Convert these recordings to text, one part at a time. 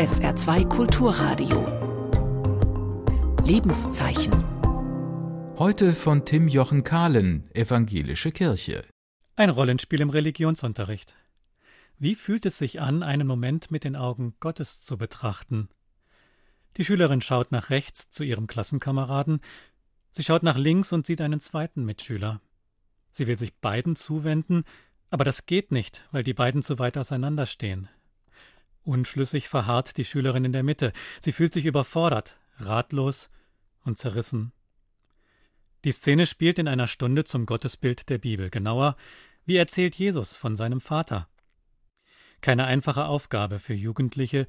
SR2 Kulturradio. Lebenszeichen. Heute von Tim Jochen Kahlen, Evangelische Kirche. Ein Rollenspiel im Religionsunterricht. Wie fühlt es sich an, einen Moment mit den Augen Gottes zu betrachten? Die Schülerin schaut nach rechts zu ihrem Klassenkameraden, sie schaut nach links und sieht einen zweiten Mitschüler. Sie will sich beiden zuwenden, aber das geht nicht, weil die beiden zu weit auseinanderstehen. Unschlüssig verharrt die Schülerin in der Mitte. Sie fühlt sich überfordert, ratlos und zerrissen. Die Szene spielt in einer Stunde zum Gottesbild der Bibel. Genauer, wie erzählt Jesus von seinem Vater. Keine einfache Aufgabe für Jugendliche,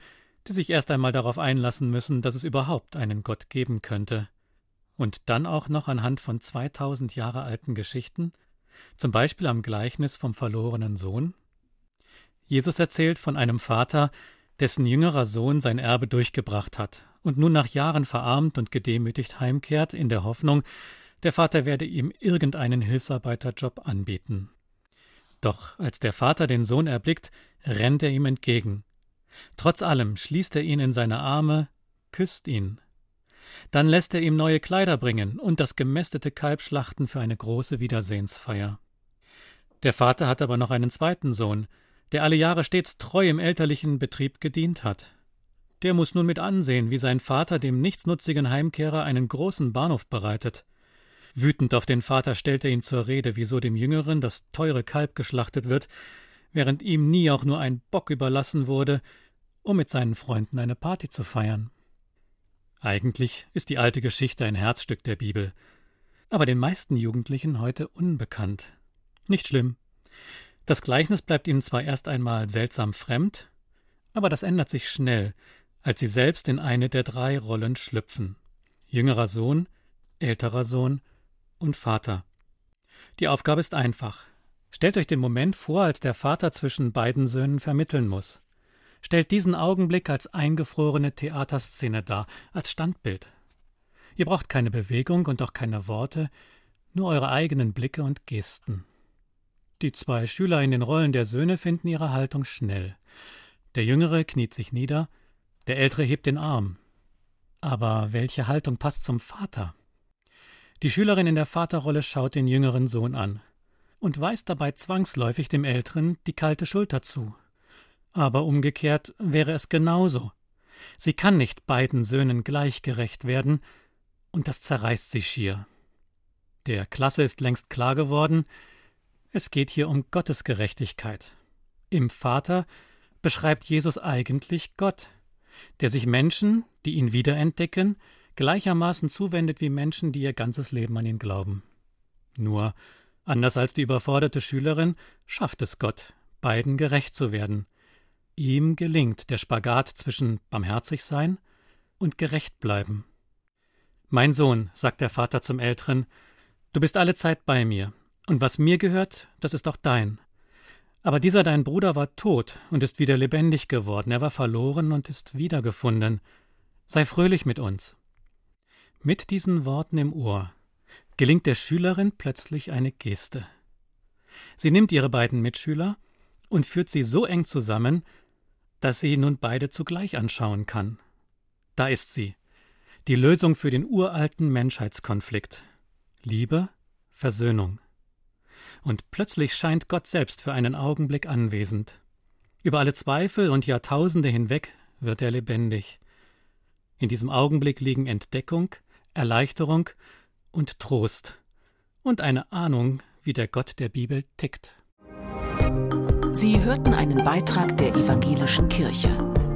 die sich erst einmal darauf einlassen müssen, dass es überhaupt einen Gott geben könnte. Und dann auch noch anhand von 2000 Jahre alten Geschichten, zum Beispiel am Gleichnis vom verlorenen Sohn. Jesus erzählt von einem Vater, dessen jüngerer Sohn sein Erbe durchgebracht hat und nun nach Jahren verarmt und gedemütigt heimkehrt, in der Hoffnung, der Vater werde ihm irgendeinen Hilfsarbeiterjob anbieten. Doch als der Vater den Sohn erblickt, rennt er ihm entgegen. Trotz allem schließt er ihn in seine Arme, küsst ihn. Dann lässt er ihm neue Kleider bringen und das gemästete Kalb schlachten für eine große Wiedersehensfeier. Der Vater hat aber noch einen zweiten Sohn, der alle Jahre stets treu im elterlichen Betrieb gedient hat. Der muss nun mit ansehen, wie sein Vater dem nichtsnutzigen Heimkehrer einen großen Bahnhof bereitet. Wütend auf den Vater stellt er ihn zur Rede, wieso dem Jüngeren das teure Kalb geschlachtet wird, während ihm nie auch nur ein Bock überlassen wurde, um mit seinen Freunden eine Party zu feiern. Eigentlich ist die alte Geschichte ein Herzstück der Bibel, aber den meisten Jugendlichen heute unbekannt. Nicht schlimm. Das Gleichnis bleibt ihnen zwar erst einmal seltsam fremd, aber das ändert sich schnell, als sie selbst in eine der drei Rollen schlüpfen jüngerer Sohn, älterer Sohn und Vater. Die Aufgabe ist einfach. Stellt euch den Moment vor, als der Vater zwischen beiden Söhnen vermitteln muss. Stellt diesen Augenblick als eingefrorene Theaterszene dar, als Standbild. Ihr braucht keine Bewegung und auch keine Worte, nur eure eigenen Blicke und Gesten. Die zwei Schüler in den Rollen der Söhne finden ihre Haltung schnell. Der Jüngere kniet sich nieder, der Ältere hebt den Arm. Aber welche Haltung passt zum Vater? Die Schülerin in der Vaterrolle schaut den jüngeren Sohn an und weist dabei zwangsläufig dem Älteren die kalte Schulter zu. Aber umgekehrt wäre es genauso. Sie kann nicht beiden Söhnen gleichgerecht werden, und das zerreißt sie schier. Der Klasse ist längst klar geworden, es geht hier um Gottes Gerechtigkeit. Im Vater beschreibt Jesus eigentlich Gott, der sich Menschen, die ihn wiederentdecken, gleichermaßen zuwendet wie Menschen, die ihr ganzes Leben an ihn glauben. Nur, anders als die überforderte Schülerin, schafft es Gott, beiden gerecht zu werden. Ihm gelingt der Spagat zwischen barmherzig sein und gerecht bleiben. Mein Sohn, sagt der Vater zum Älteren, du bist alle Zeit bei mir, und was mir gehört, das ist auch dein. Aber dieser dein Bruder war tot und ist wieder lebendig geworden, er war verloren und ist wiedergefunden. Sei fröhlich mit uns. Mit diesen Worten im Ohr gelingt der Schülerin plötzlich eine Geste. Sie nimmt ihre beiden Mitschüler und führt sie so eng zusammen, dass sie nun beide zugleich anschauen kann. Da ist sie, die Lösung für den uralten Menschheitskonflikt. Liebe, Versöhnung. Und plötzlich scheint Gott selbst für einen Augenblick anwesend. Über alle Zweifel und Jahrtausende hinweg wird er lebendig. In diesem Augenblick liegen Entdeckung, Erleichterung und Trost und eine Ahnung, wie der Gott der Bibel tickt. Sie hörten einen Beitrag der evangelischen Kirche.